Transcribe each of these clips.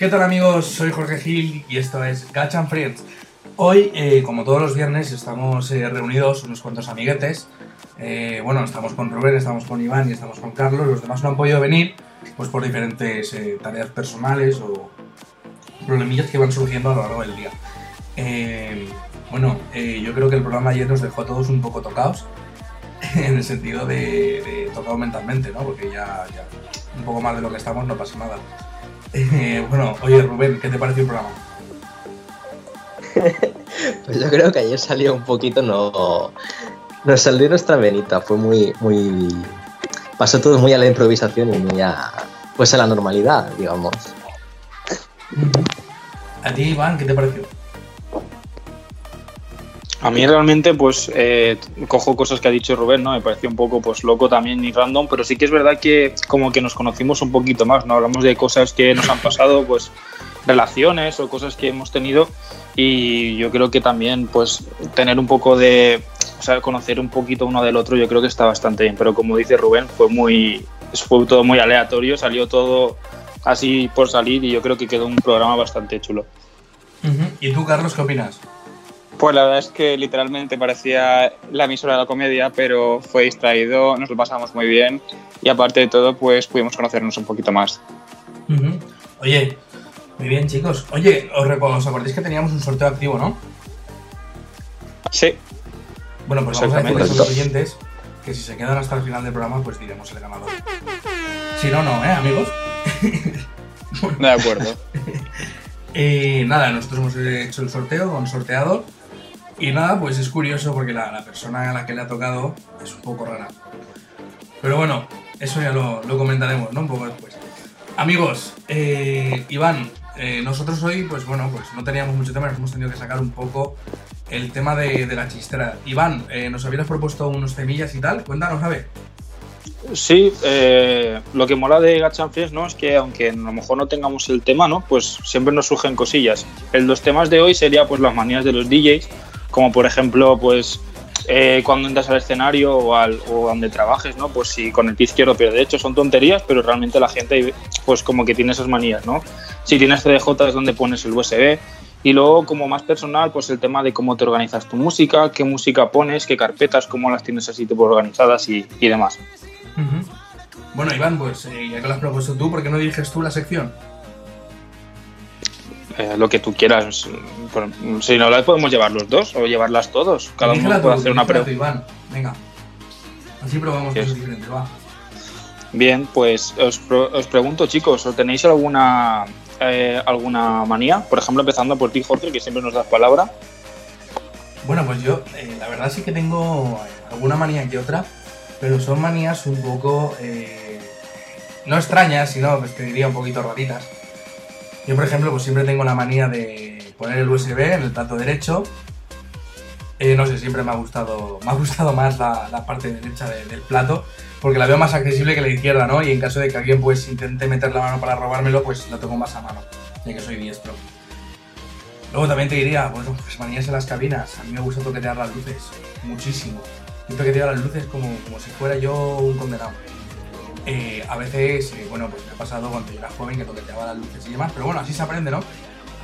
¿Qué tal amigos? Soy Jorge Gil y esto es Gachan Friends. Hoy, eh, como todos los viernes, estamos eh, reunidos unos cuantos amiguetes. Eh, bueno, estamos con Rubén, estamos con Iván y estamos con Carlos. Los demás no han podido venir pues por diferentes tareas personales o problemillas que van surgiendo a lo largo del día. bueno, yo creo que el programa ayer nos dejó a todos un poco tocados en el sentido de, tocado mentalmente, ¿no? Porque ya, un poco más de lo que estamos no pasa nada. Eh, bueno, oye Rubén, ¿qué te pareció el programa? pues yo creo que ayer salió un poquito, no. Nos salió nuestra venita, fue muy, muy. Pasó todo muy a la improvisación y muy a. Pues a la normalidad, digamos. ¿A ti, Iván, qué te pareció? A mí realmente, pues, eh, cojo cosas que ha dicho Rubén, ¿no? Me pareció un poco, pues, loco también y random, pero sí que es verdad que como que nos conocimos un poquito más, ¿no? Hablamos de cosas que nos han pasado, pues, relaciones o cosas que hemos tenido y yo creo que también, pues, tener un poco de, o sea, conocer un poquito uno del otro, yo creo que está bastante bien, pero como dice Rubén, fue muy, fue todo muy aleatorio, salió todo así por salir y yo creo que quedó un programa bastante chulo. ¿Y tú, Carlos, qué opinas? Pues la verdad es que literalmente parecía la emisora de la comedia, pero fue distraído, nos lo pasamos muy bien y aparte de todo, pues pudimos conocernos un poquito más. Oye, muy bien chicos. Oye, os, os acordáis que teníamos un sorteo activo, ¿no? Sí. Bueno, pues vamos a decirles a los oyentes que si se quedan hasta el final del programa, pues diremos el ganador. Si no, no, ¿eh, amigos? De acuerdo. y nada, nosotros hemos hecho el sorteo con sorteador y nada, pues es curioso porque la, persona a la que le ha tocado es un poco rara. Pero bueno, eso ya lo, comentaremos, ¿no? Un poco después. Amigos, eh, Iván, eh, nosotros hoy, pues bueno, pues no teníamos mucho tema, nos hemos tenido que sacar un poco el tema de, la chistera. Iván, eh, nos habías propuesto unos temillas y tal, cuéntanos, a. Sí, lo que mola de Gachanfries, ¿no? Es que aunque a lo mejor no tengamos el tema, ¿no? Pues siempre nos surgen cosillas. El dos temas de hoy sería pues las manías de los DJs, como por ejemplo, pues eh, cuando entras al escenario o, al, o donde trabajes, ¿no? Pues si con el pie izquierdo, pero de hecho son tonterías, pero realmente la gente pues como que tiene esas manías, ¿no? Si tienes CDJ es donde pones el USB y luego como más personal, pues el tema de cómo te organizas tu música, qué música pones, qué carpetas, cómo las tienes así tipo organizadas y, y demás. Bueno, Iván, pues eh, ya que lo has propuesto tú, ¿por qué no diriges tú la sección? Eh, lo que tú quieras. Si no, las podemos llevar los dos o llevarlas todos. Cada uno puede hacer una pregunta. Venga. Así probamos cosas diferentes, va. Bien, pues os, os pregunto, chicos, ¿os tenéis alguna eh, alguna manía? Por ejemplo, empezando por ti, Jorge, que siempre nos das palabra. Bueno, pues yo, eh, la verdad sí que tengo alguna manía que otra, pero son manías un poco, no extrañas, sino, pues te diría un poquito raritas. Yo, por ejemplo, pues siempre tengo la manía de poner el USB en el plato derecho. Eh, no sé, siempre me ha gustado, me ha gustado más la, parte derecha del plato, porque la veo más accesible que la izquierda, ¿no? Y en caso de que alguien pues intente meter la mano para robármelo, pues lo tengo más a mano, ya que soy diestro. Luego también te diría, bueno, pues manías en las cabinas. A mí me gusta toquetear las luces, muchísimo. Yo toqueteo las luces como, como si fuera yo un condenado. Eh, a veces, eh, bueno, pues me ha pasado cuando yo era joven que toqueteaba las luces y demás, pero bueno, así se aprende, ¿no?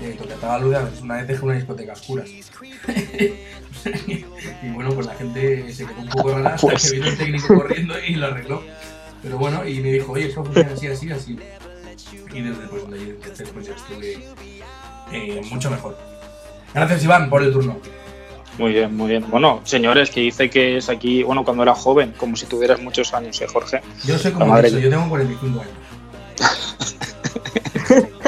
Eh, toqueteaba las luces, a veces una vez dejé una discoteca oscura. y bueno, pues la gente se quedó un poco rara hasta pues. que vino el técnico corriendo y lo arregló. Pero bueno, y me dijo, oye, esto funciona así, así, así. Y desde pues, entonces pues ya estuve eh, mucho mejor. Gracias Iván por el turno. Muy bien, muy bien. Bueno, señores, que dice que es aquí, bueno, cuando era joven, como si tuvieras muchos años, ¿eh, Jorge? Yo sé cómo eso, yo tengo 45 años.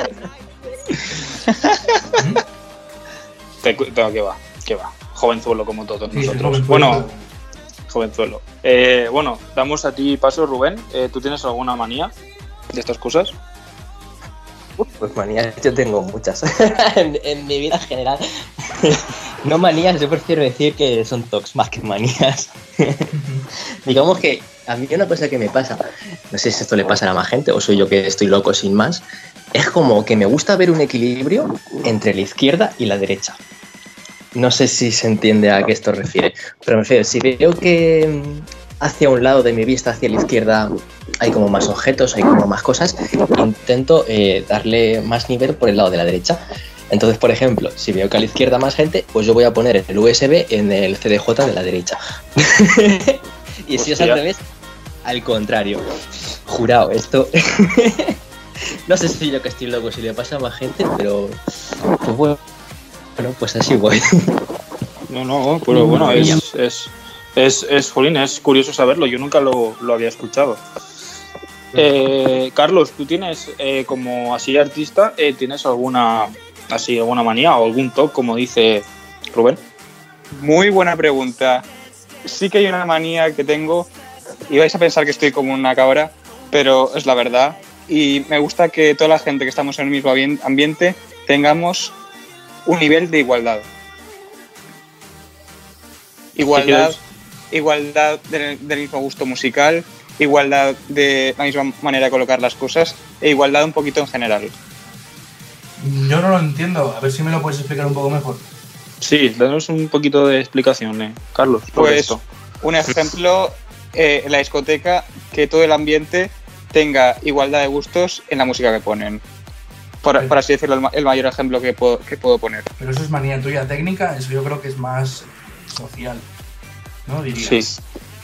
Te, que va, que va. Jovenzuelo como todos nosotros. Bueno, jovenzuelo. Eh, bueno, damos a ti paso, Rubén. Eh, ¿Tú tienes alguna manía de estas cosas? Pues manías yo tengo muchas en, mi vida general. no manías, yo prefiero decir que son tocs más que manías. Digamos que a mí una cosa que me pasa, no sé si esto le pasa a más gente o soy yo que estoy loco sin más, es como que me gusta ver un equilibrio entre la izquierda y la derecha. No sé si se entiende a qué esto refiere, pero me refiero, si veo que hacia un lado de mi vista, hacia la izquierda, hay como más objetos, hay como más cosas, intento eh, darle más nivel por el lado de la derecha. Entonces, por ejemplo, si veo que a la izquierda más gente, pues yo voy a poner el USB en el CDJ de la derecha. y si es al revés, al contrario. Jurado, esto. no sé si yo que estoy loco, si le pasa a más gente, pero. Pues bueno, bueno, pues así voy. No, no, pero bueno, es, es, es, jolín, es curioso saberlo, yo nunca lo, lo había escuchado. Eh, Carlos, tú tienes, eh, como así artista, eh, ¿tienes alguna así alguna manía o algún top, como dice Rubén? Muy buena pregunta. Sí que hay una manía que tengo y vais a pensar que estoy como una cabra, pero es la verdad. Y me gusta que toda la gente que estamos en el mismo ambien- ambiente tengamos un nivel de igualdad. Igualdad, igualdad del, del mismo gusto musical, igualdad de la misma manera de colocar las cosas e igualdad un poquito en general. Yo no lo entiendo, a ver si me lo puedes explicar un poco mejor. Sí, danos un poquito de explicación, eh, Carlos, sobre Pues esto. un ejemplo eh, en la discoteca que todo el ambiente tenga igualdad de gustos en la música que ponen. Por, por así decirlo, el, ma- el mayor ejemplo que puedo, que puedo poner. Pero eso es manía tuya técnica, eso yo creo que es más social. ¿No? Diría. Sí.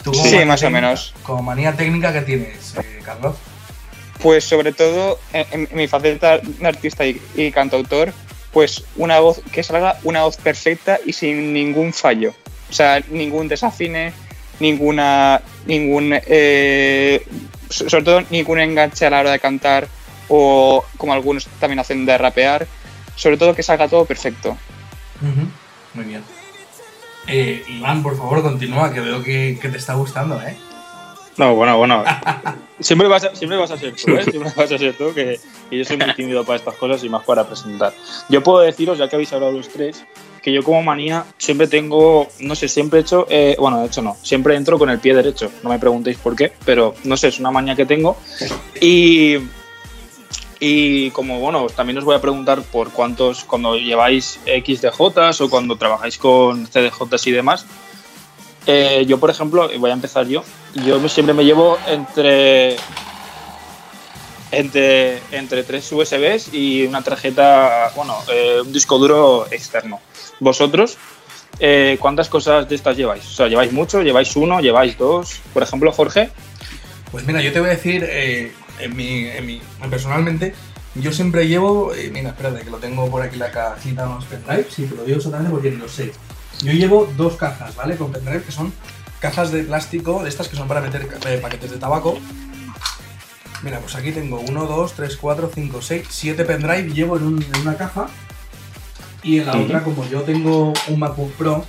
Tú Sí, manía más o menos. Como manía técnica que tienes, eh, Carlos. Pues sobre todo en, mi faceta de artista y, y cantautor, pues una voz que salga una voz perfecta y sin ningún fallo. O sea, ningún desafine, ninguna, ningún, eh, so- sobre todo ningún enganche a la hora de cantar o como algunos también hacen de rapear. Sobre todo que salga todo perfecto. Muy bien. Eh, Iván, por favor, continúa, que veo que, te está gustando, ¿eh? No, bueno, bueno. siempre, vas a, siempre vas a ser tú, ¿eh? Siempre vas a ser tú, que, que yo soy muy tímido para estas cosas y más para presentar. Yo puedo deciros, ya que habéis hablado los tres, que yo como manía siempre tengo, no sé, siempre he hecho, eh, bueno, de hecho no, siempre entro con el pie derecho. No me preguntéis por qué, pero no sé, es una manía que tengo. Y, y como, bueno, también os voy a preguntar por cuántos, cuando lleváis XDJs o cuando trabajáis con CDJs y demás, eh, yo, por ejemplo, voy a empezar yo. Yo siempre me llevo entre entre, entre tres USBs y una tarjeta, bueno, eh, un disco duro externo. ¿Vosotros eh, cuántas cosas de estas lleváis? O sea, ¿lleváis mucho? ¿Lleváis uno? ¿Lleváis dos? Por ejemplo, Jorge. Pues mira, yo te voy a decir, en mi, en mi- personalmente, yo siempre llevo, eh, mira, espérate, que lo tengo por aquí la cajita de los pendrive, sí, te lo digo exactamente porque lo sé. Yo llevo dos cajas, ¿vale? Con pendrive que son cajas de plástico, de estas que son para meter eh, paquetes de tabaco. Mira, pues aquí tengo 1, 2, 3, 4, 5, 6, 7 pendrive llevo en, un- en una caja. Y en la otra, como yo tengo un MacBook Pro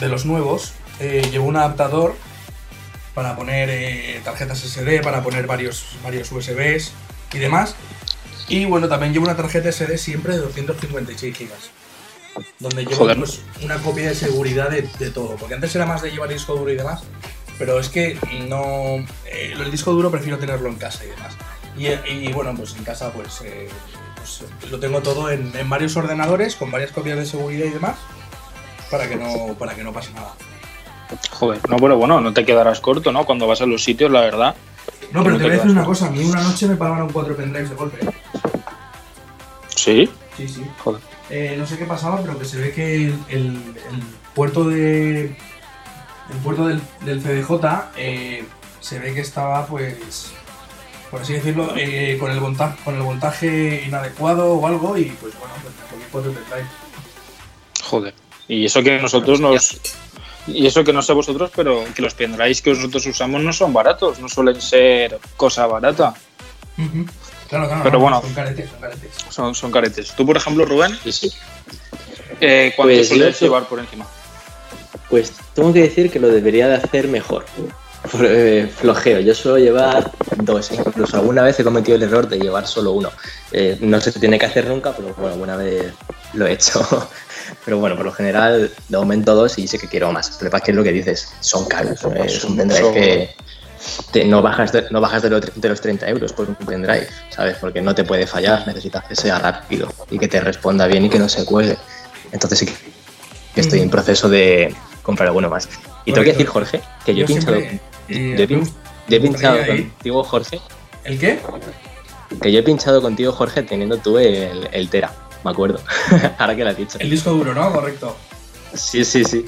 de los nuevos, eh, llevo un adaptador para poner eh, tarjetas SD, para poner varios, varios USBs y demás. Y bueno, también llevo una tarjeta SD siempre de 256 GB. Donde llevo pues, una copia de seguridad de, de todo. Porque antes era más de llevar disco duro y demás. Pero es que no. eh, el disco duro prefiero tenerlo en casa y demás. Y, eh, y, bueno, pues en casa pues, eh, pues, lo tengo todo en, en varios ordenadores con varias copias de seguridad y demás. Para que no, para que no pase nada. Joder, no, pero bueno, no te quedarás corto, ¿no? Cuando vas a los sitios, la verdad. No, pero No te te voy a decir una cosa. A mí una noche me pagaron cuatro pendrives de golpe. Sí, Sí, sí. joder. Eh, no sé qué pasaba, pero que se ve que el, el- el puerto de. El puerto del, del CDJ eh, se ve que estaba, pues. Por así decirlo, eh, con, el voltaje, con el voltaje inadecuado o algo, y pues bueno, pues me cuatro pendrives. Joder. Y eso que nosotros nos. Y eso que no sé vosotros, pero que los pendrives que nosotros usamos no son baratos, no suelen ser cosa barata. Claro, claro. Pero no, bueno. Son caretes, son caretes. son, son caretes. Tú, por ejemplo, Rubén, eh, ¿cuánto Pues sueles eso- llevar por encima? Pues tengo que decir que lo debería de hacer mejor. Eh, flojeo, yo suelo llevar dos, incluso alguna vez he cometido el error de llevar solo uno. Eh, no se tiene que hacer nunca, pero bueno, alguna vez lo he hecho. Pero bueno, por lo general de momento dos y sé que quiero más. Lo que pasa es que es lo que dices, son caros. eh, es un pendrive que te- no bajas, de, no bajas de, lo- de los 30 euros por un pendrive, ¿sabes? Porque no te puede fallar, necesitas que sea rápido y que te responda bien y que no se cuelgue. Entonces sí que estoy en proceso de comprar alguno más. Y tengo que decir, Jorge, que yo he pinchado. siempre, eh, yo he pinchado contigo, Jorge. ¿El qué? Que yo he pinchado contigo, Jorge, teniendo tú el, el Tera, me acuerdo. Ahora que lo has dicho. El disco duro, ¿no? Correcto. Sí, sí, sí.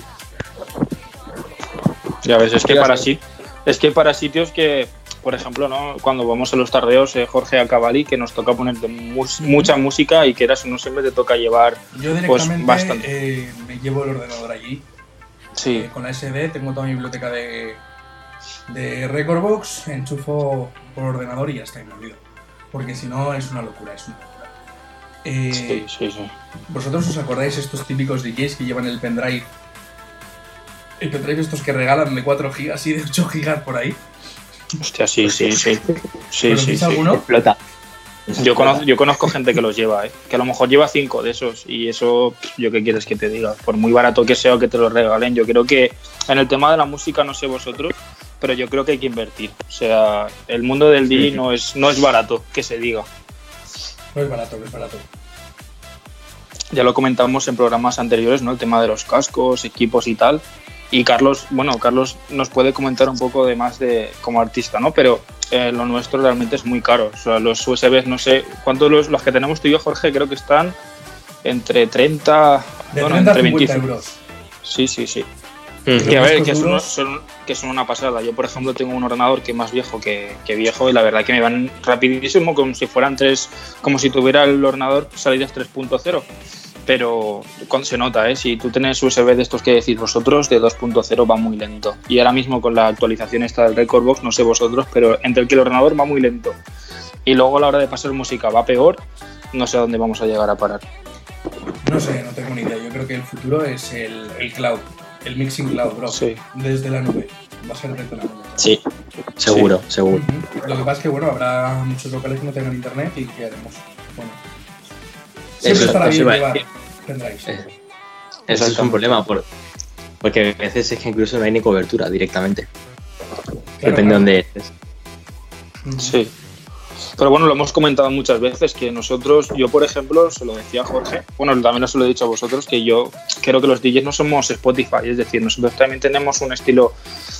Ya ves, es que para sí. es que para sitios que, por ejemplo, ¿no? cuando vamos a los tardeos, eh, Jorge Acabali, que nos toca poner de mus- mucha música y que eras no siempre te toca llevar. Yo Pues, directamente bastante. eh, me llevo el ordenador allí. Sí, Eh, con la SD tengo toda mi biblioteca de, de Recordbox, enchufo por ordenador y ya está, y me olvido. Porque si no es una locura, es una locura. Eh, sí, sí, sí. ¿Vosotros os acordáis estos típicos DJs que llevan el pendrive? El pendrive estos que regalan de 4 gigas y de 8 gigas por ahí. Hostia, sí, sí, sí. Sí, sí, ¿Conocéis sí. alguno? Explota. Yo conozco, yo conozco gente que los lleva, ¿eh? que a lo mejor lleva cinco de esos y eso, yo qué quieres que te diga, por muy barato que sea o que te lo regalen, yo creo que en el tema de la música, no sé vosotros, pero yo creo que hay que invertir. O sea, el mundo del DJ no es, no es barato, que se diga. No es barato, no es barato. Ya lo comentamos en programas anteriores, ¿no? El tema de los cascos, equipos y tal. Y Carlos, bueno, Carlos nos puede comentar un poco de más de como artista, ¿no? Pero eh, lo nuestro realmente es muy caro. O sea, los USBs, no sé, ¿cuántos los, los que tenemos tú y yo, Jorge? Creo que están entre 30, De bueno, 30 a entre 50 25. euros. Sí, sí, sí. Que a ver, discos que son, duros- son- que son una pasada. Yo, por ejemplo, tengo un ordenador que es más viejo que, que viejo y la verdad que me van rapidísimo, como si fueran tres, como si tuviera el ordenador salidas 3.0. Pero con- se nota, ¿eh? Si tú tienes USB de estos que decís vosotros, de 2.0 va muy lento. Y ahora mismo con la actualización esta del Recordbox, no sé vosotros, pero entre el que el ordenador va muy lento y luego a la hora de pasar música va peor, no sé a dónde vamos a llegar a parar. No sé, no tengo ni idea. Yo creo que el futuro es el, el cloud, el mixing cloud, bro. Sí. Desde la nube. Va a ser desde la nube. Sí, seguro, seguro. Lo que pasa es que, bueno, habrá muchos locales que no tengan internet y ¿qué haremos? Bueno. Siempre Eso- estará eso bien llevar pendrives. Eh, Eso es un problema, por, porque a veces es que incluso no hay ni cobertura directamente. Claro, Depende de dónde estés. Sí. Pero bueno, lo hemos comentado muchas veces que nosotros, yo por ejemplo, se lo decía a Jorge, bueno, también os lo he dicho a vosotros, que yo creo que los DJs no somos Spotify, es decir, nosotros también tenemos un estilo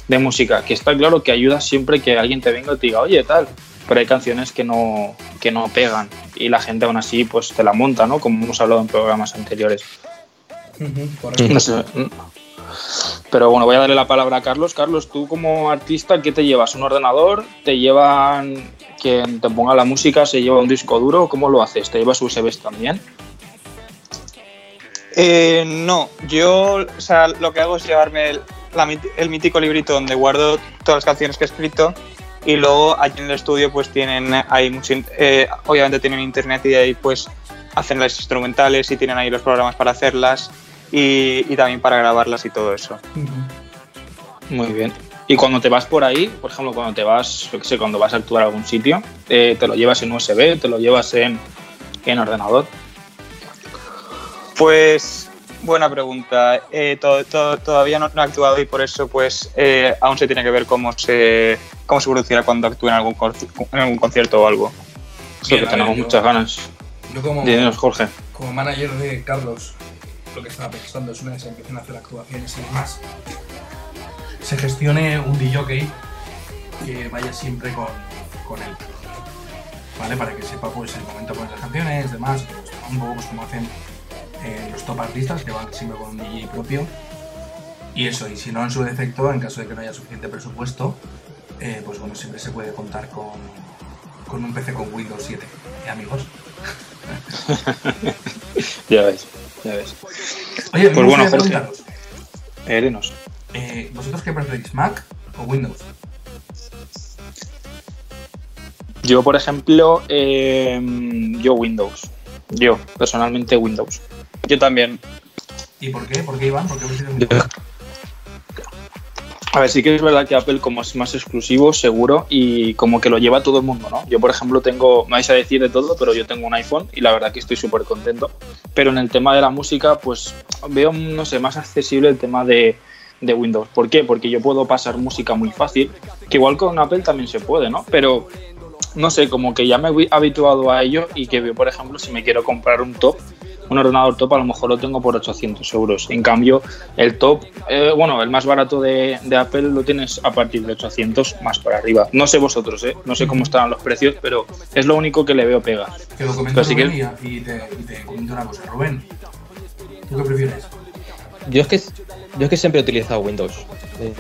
de música que está claro que ayuda siempre que alguien te venga y te diga, oye, tal, pero hay canciones que no, que no pegan y la gente aún así pues te la monta, ¿no? Como hemos hablado en programas anteriores. No sé. Pero bueno, voy a darle la palabra a Carlos. Carlos, tú como artista, ¿qué te llevas? ¿Un ordenador? ¿Te llevan quien te ponga la música? ¿Se lleva un disco duro? ¿Cómo lo haces? ¿Te llevas USBs también? Eh, no, yo o sea, lo que hago es llevarme el, la el mítico librito donde guardo todas las canciones que he escrito y luego allí en el estudio pues tienen ahí mucho, eh, obviamente tienen internet y ahí pues hacen las instrumentales y tienen ahí los programas para hacerlas y, y también para grabarlas y todo eso. Muy bien. Y cuando te vas por ahí, por ejemplo, cuando te vas, yo qué sé, cuando vas a actuar a algún sitio, eh, ¿te lo llevas en USB? ¿Te lo llevas en, en ordenador? Pues buena pregunta. Eh, to- to- todavía no, no he actuado y por eso pues eh, aún se tiene que ver cómo se cómo se producirá cuando actúe en algún, en algún concierto o algo. Es lo Bien, que a tenemos ver, yo- muchas ganas. Yo como, Dinos, Jorge. como manager de Carlos, lo que estaba pensando es una vez se empiecen a hacer actuaciones y demás, se gestione un DJ que vaya siempre con, con él. ¿Vale? Para que sepa pues el momento con las canciones, demás, un poco pues, como hacen eh, los top artistas que van siempre con un DJ propio. Y eso, y si no en su defecto, en caso de que no haya suficiente presupuesto, eh, pues bueno, siempre se puede contar con, con un PC con Windows 7. ¿Eh, amigos? Ya ves, ya ves. Oye, Pues bueno, Jorge. Eh, dinos. eh, ¿vosotros qué preferís, Mac o Windows? Yo, por ejemplo, eh, yo Windows. Yo, personalmente Windows. Yo también. ¿Y por qué? ¿Por qué, Iván? ¿Por qué Windows? A ver, sí que es verdad que Apple como es más exclusivo, seguro, y como que lo lleva todo el mundo, ¿no? Yo, por ejemplo, tengo, me vais a decir de todo, pero yo tengo un iPhone y la verdad que estoy súper contento. Pero en el tema de la música, pues veo, no sé, más accesible el tema de, de Windows. ¿Por qué? Porque yo puedo pasar música muy fácil, que igual con Apple también se puede, ¿no? Pero no sé, como que ya me he habituado a ello y que veo, por ejemplo, si me quiero comprar un top, un ordenador top a lo mejor lo tengo por 800 euros. En cambio, el top, eh, bueno, el más barato de, de, Apple lo tienes a partir de 800 más para arriba. No sé vosotros, ¿eh? no sé cómo están los precios, pero es lo único que le veo pega. Que lo comento Rubén que... y, te, y te comento una cosa. Rubén, ¿tú qué prefieres? Yo es que, yo es que siempre he utilizado Windows. Eh,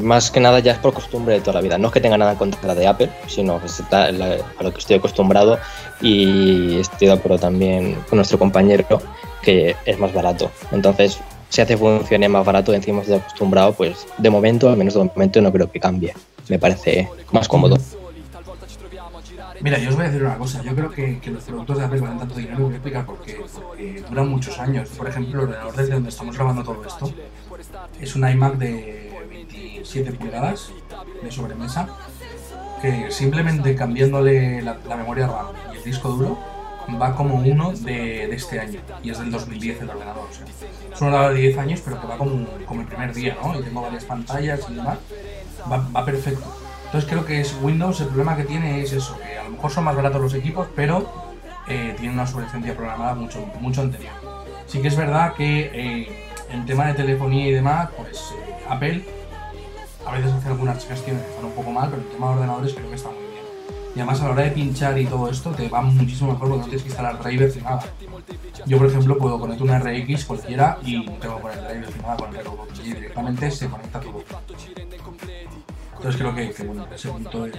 más que nada ya es por costumbre de toda la vida. No es que tenga nada en contra de Apple, sino está a lo que estoy acostumbrado y estoy de acuerdo también con nuestro compañero que es más barato. Entonces, si hace funciones más barato encima estoy acostumbrado, pues de momento, al menos de momento, no creo que cambie. Me parece más cómodo. Mira, yo os voy a decir una cosa. Yo creo que, que los productos de Apple valen tanto dinero, voy a explicar por qué. Porque duran muchos años. Por ejemplo, el ordenador desde donde estamos grabando todo esto es un iMac de 27 pulgadas de sobremesa que simplemente cambiándole la, la memoria RAM y el disco duro va como uno de, de, este año y es del 2010 el ordenador. O sea, es un ordenador de 10 años, pero que va como, como el primer día, ¿no? Y tengo varias pantallas y demás. Va, va, perfecto. Entonces creo que es Windows, el problema que tiene es eso, que a lo mejor son más baratos los equipos, pero eh, tiene una obsolescencia programada mucho, mucho anterior. Sí que es verdad que eh, en tema de telefonía y demás, pues eh, Apple a veces hace algunas gestiones que están un poco mal, pero el tema de ordenadores creo que está muy bien. Y además a la hora de pinchar y todo esto te va muchísimo mejor porque no tienes que instalar drivers ni nada. Yo por ejemplo puedo conectar una RX cualquiera y tengo que poner drivers ni nada con el y directamente se conecta todo. Entonces creo que, que bueno, ese punto, es,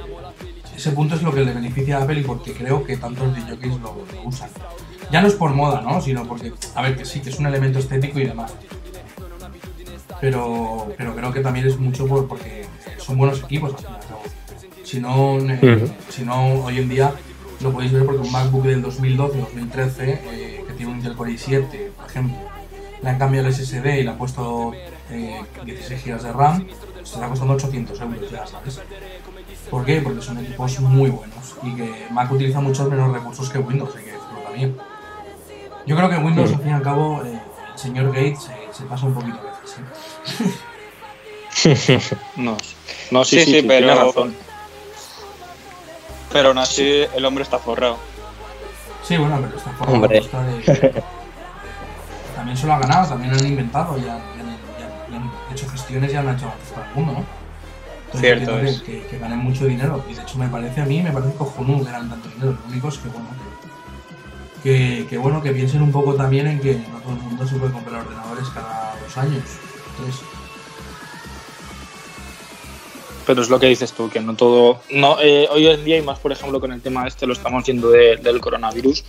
ese punto es lo que le beneficia a Apple y porque creo que tantos DJs lo, lo usan. Ya no es por moda, ¿no? Sino porque, a ver, que sí, que es un elemento estético y demás. Pero, pero creo que también es mucho por, porque son buenos equipos al fin y al cabo. Si no, eh, si no, hoy en día lo podéis ver porque un MacBook del 2012-2013 eh, que tiene un Intel Core i7, por ejemplo, le han cambiado el SSD y le han puesto eh, 16 GB de RAM, pues está costando 800 euros ya, ¿sabes? ¿Por qué? Porque son equipos muy buenos y que Mac utiliza muchos menos recursos que Windows, hay que decirlo también. Yo creo que Windows, al fin y al cabo, eh, el señor Gates se, se pasa un poquito a veces. ¿eh? no, no, sí, Sí, sí, sí, sí, pero- tiene razón. Pero aún así el hombre está forrado. Sí, bueno, pero está forrado Hombre. de- También se lo ha ganado, también han inventado, ya, ya, ya- ya han hecho gestiones y han hecho avances para el mundo, ¿no? Entonces, Cierto es. que, que, que ganen mucho dinero. Y de hecho me parece a mí, me parece cojonudo que ganan tanto dinero. Lo único es que bueno, que, que, que, bueno, que piensen un poco también en que no todo el mundo se puede comprar ordenadores cada dos años. Entonces, Pero es lo que dices tú, que no todo. no eh, Hoy en día, y más por ejemplo con el tema este, lo estamos viendo de- del coronavirus,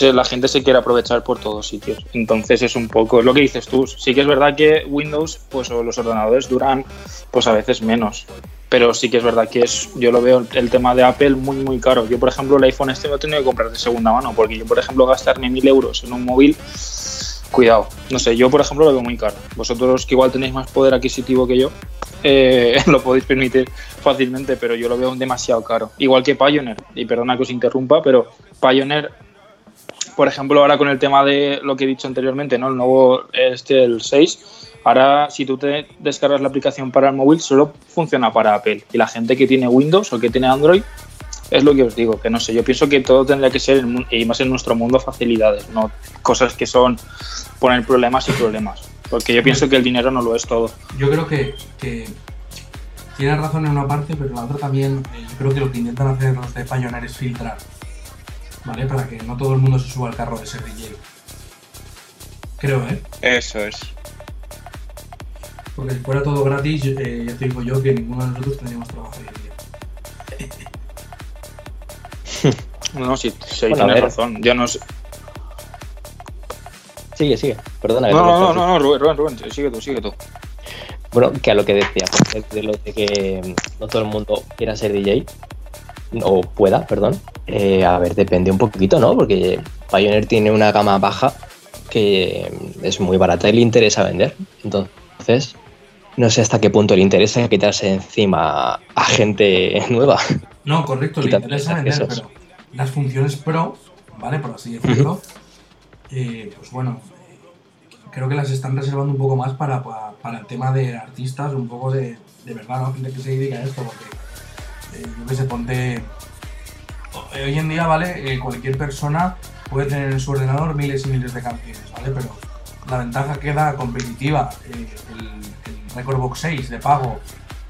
la gente se quiere aprovechar por todos sitios. Entonces es un poco. Lo que dices tú. Sí que es verdad que Windows, pues o los ordenadores duran, pues a veces menos. Pero sí que es verdad que es, yo lo veo el tema de Apple muy, muy caro. Yo, por ejemplo, el iPhone este lo he tenido que comprar de segunda mano, porque yo, por ejemplo, gastarme mil euros en un móvil, cuidado. No sé, yo, por ejemplo, lo veo muy caro. Vosotros, que igual tenéis más poder adquisitivo que yo, eh, lo podéis permitir fácilmente, pero yo lo veo demasiado caro. Igual que Pioneer, y perdona que os interrumpa, pero Pioneer, por ejemplo, ahora con el tema de lo que he dicho anteriormente, ¿no? El nuevo, este, el 6, ahora si tú te descargas la aplicación para el móvil, solo funciona para Apple. Y la gente que tiene Windows o que tiene Android, es lo que os digo, que no sé, yo pienso que todo tendría que ser, en y más en nuestro mundo, facilidades, no cosas que son poner problemas y problemas. Porque yo pienso que el dinero no lo es todo. yo creo que, que tienes razón en una parte, pero la otra también, eh, yo creo que lo que intentan hacer los de Pioneer es filtrar, ¿vale? Para que no todo el mundo se suba al carro de ser DJ. Creo, ¿eh? Eso es. Porque si fuera todo gratis, eh, ya te digo yo que ninguno de nosotros tendríamos trabajo hoy en día. No, sí, sí Bueno, tienes razón. Yo no sé. Sigue, sigue. Perdona. No, no, no, no, no, Rubén, Rubén, Rubén, sigue tú, sigue tú. Bueno, que a lo que decía, pues, de lo de que mm, no todo el mundo quiera ser DJ, o pueda, perdón. Eh, a ver, depende un poquito, ¿no? Porque Pioneer tiene una gama baja que mm, es muy barata y le interesa vender. Entonces, no sé hasta qué punto le interesa quitarse encima a gente nueva. No, correcto, le interesa vender, pero las funciones pro, ¿vale? Por así decirlo, eh, pues bueno, eh, creo que las están reservando un poco más para, para, para el tema de artistas, un poco de, de verdad, ¿no? Gente que se dedica a esto, porque eh, yo que sé, ponte. Hoy en día, ¿vale? Eh, cualquier persona puede tener en su ordenador miles y miles de canciones, ¿vale? Pero la ventaja que da competitiva eh, el, el Record Box 6 de pago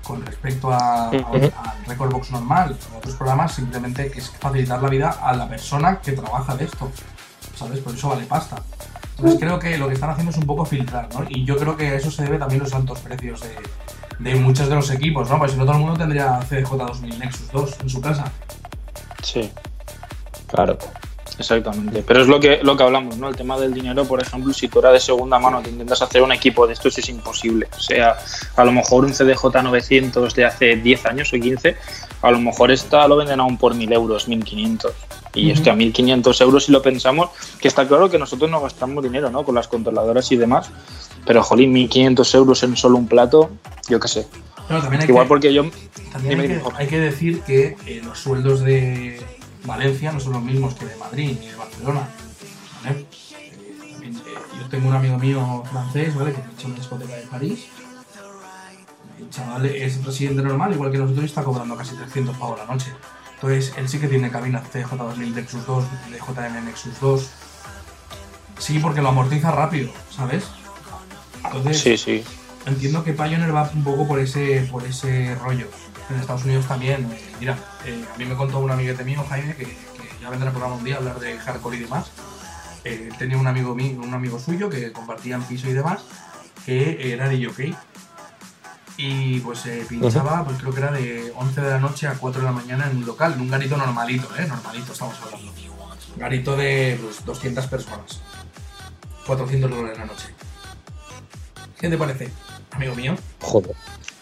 con respecto a, al Record Box normal o otros programas, simplemente que es facilitar la vida a la persona que trabaja de esto, ¿sabes? Por eso vale pasta. Entonces creo que lo que están haciendo es un poco filtrar, ¿no? Y yo creo que a eso se debe también los altos precios de, de muchos de los equipos, ¿no? Pues si no todo el mundo tendría CDJ 2000 Nexus 2 en su casa. Sí. Claro. Exactamente, pero es lo que, lo que hablamos, ¿no? El tema del dinero, por ejemplo, si tú eras de segunda mano te intentas hacer un equipo de estos es imposible. O sea, a lo mejor un CDJ 900 de hace 10 años o 15, a lo mejor esta lo venden aún por 1000 euros, 1500. Y Ujú. este a 1500 euros si lo pensamos, que está claro que nosotros no gastamos dinero, ¿no? Con las controladoras y demás, pero jolín, 1500 euros en solo un plato, yo qué sé. Pero también hay Igual que, porque yo... también que, hay que decir que eh, los sueldos de Valencia no son los mismos que de Madrid ni de Barcelona. ¿vale? Eh, también, eh, yo tengo un amigo mío francés, ¿vale? Que ha hecho una discoteca de París. El chaval es residente normal, igual que nosotros, y está cobrando casi 300 pavos la noche. Entonces, él sí que tiene cabina CJ2000 Nexus 2, de JM Nexus 2. Sí, porque lo amortiza rápido, ¿sabes? Entonces, Sí, sí. entiendo que Pioneer va un poco por ese, por ese rollo. En Estados Unidos también. eh, mira, eh, a mí me contó un amiguete mío, Jaime, que, que ya vendrá al programa un día a hablar de hardcore y demás. Eh, tenía un amigo mío, un amigo suyo que compartían piso y demás, que era de jockey. Y pues eh, pinchaba, pues creo que era de 11 de la noche a 4 de la mañana en un local, en un garito normalito, ¿eh? Normalito estamos hablando. Garito de pues, 200 personas. 400 dólares la noche. ¿Qué te parece, amigo mío? Joder.